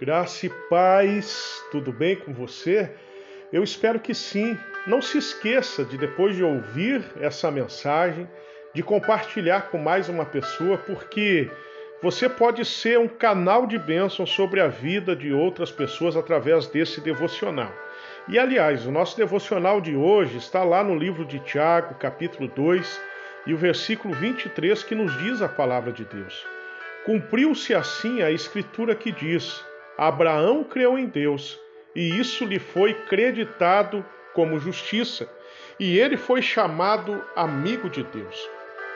Graça e paz, tudo bem com você? Eu espero que sim. Não se esqueça de, depois de ouvir essa mensagem, de compartilhar com mais uma pessoa, porque você pode ser um canal de bênção sobre a vida de outras pessoas através desse devocional. E aliás, o nosso devocional de hoje está lá no livro de Tiago, capítulo 2, e o versículo 23, que nos diz a palavra de Deus. Cumpriu-se assim a escritura que diz: Abraão creu em Deus, e isso lhe foi creditado como justiça, e ele foi chamado amigo de Deus.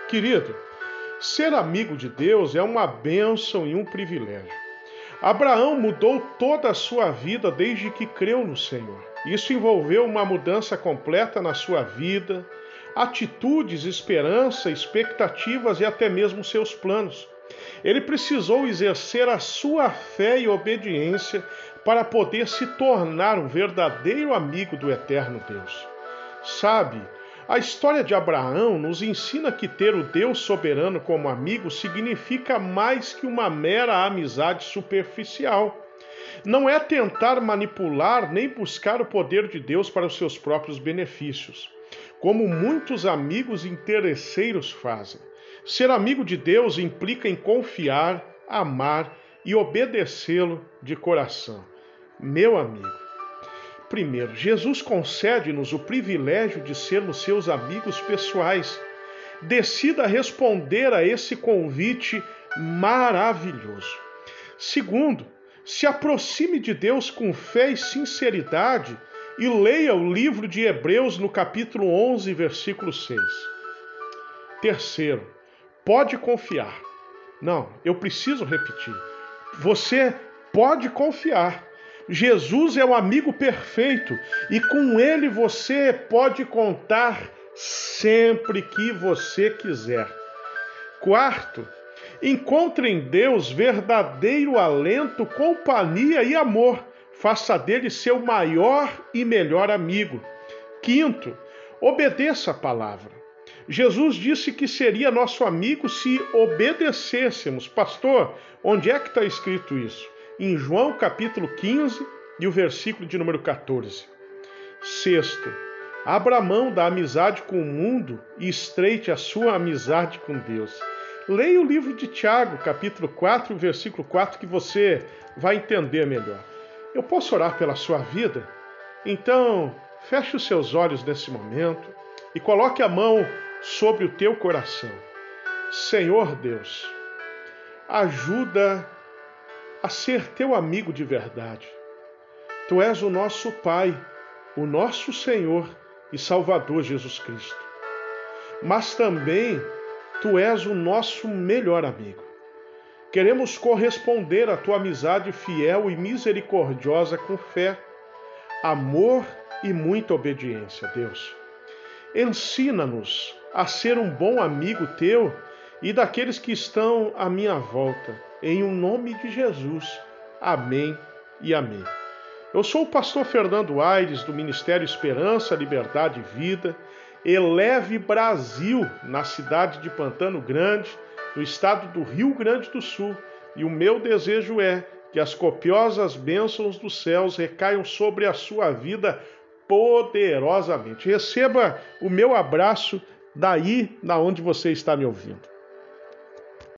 Querido, ser amigo de Deus é uma bênção e um privilégio. Abraão mudou toda a sua vida desde que creu no Senhor. Isso envolveu uma mudança completa na sua vida, atitudes, esperança, expectativas e até mesmo seus planos. Ele precisou exercer a sua fé e obediência para poder se tornar um verdadeiro amigo do eterno Deus. Sabe, a história de Abraão nos ensina que ter o Deus soberano como amigo significa mais que uma mera amizade superficial. Não é tentar manipular nem buscar o poder de Deus para os seus próprios benefícios, como muitos amigos interesseiros fazem. Ser amigo de Deus implica em confiar, amar e obedecê-lo de coração. Meu amigo, primeiro, Jesus concede-nos o privilégio de sermos seus amigos pessoais. Decida responder a esse convite maravilhoso. Segundo, se aproxime de Deus com fé e sinceridade e leia o livro de Hebreus no capítulo 11, versículo 6. Terceiro, pode confiar. Não, eu preciso repetir. Você pode confiar. Jesus é o amigo perfeito e com ele você pode contar sempre que você quiser. Quarto, encontre em Deus verdadeiro alento, companhia e amor. Faça dele seu maior e melhor amigo. Quinto, obedeça a palavra. Jesus disse que seria nosso amigo se obedecêssemos. Pastor, onde é que está escrito isso? Em João capítulo 15 e o versículo de número 14. Sexto, abra mão da amizade com o mundo e estreite a sua amizade com Deus. Leia o livro de Tiago, capítulo 4, versículo 4, que você vai entender melhor. Eu posso orar pela sua vida? Então, feche os seus olhos nesse momento e coloque a mão sobre o teu coração. Senhor Deus, ajuda a ser teu amigo de verdade. Tu és o nosso Pai, o nosso Senhor e Salvador Jesus Cristo. Mas também tu és o nosso melhor amigo. Queremos corresponder à tua amizade fiel e misericordiosa com fé, amor e muita obediência, Deus. Ensina-nos a ser um bom amigo teu e daqueles que estão à minha volta. Em o um nome de Jesus. Amém e amém. Eu sou o pastor Fernando Aires, do Ministério Esperança, Liberdade e Vida. Eleve Brasil, na cidade de Pantano Grande, no estado do Rio Grande do Sul. E o meu desejo é que as copiosas bênçãos dos céus recaiam sobre a sua vida poderosamente. Receba o meu abraço daí na onde você está me ouvindo.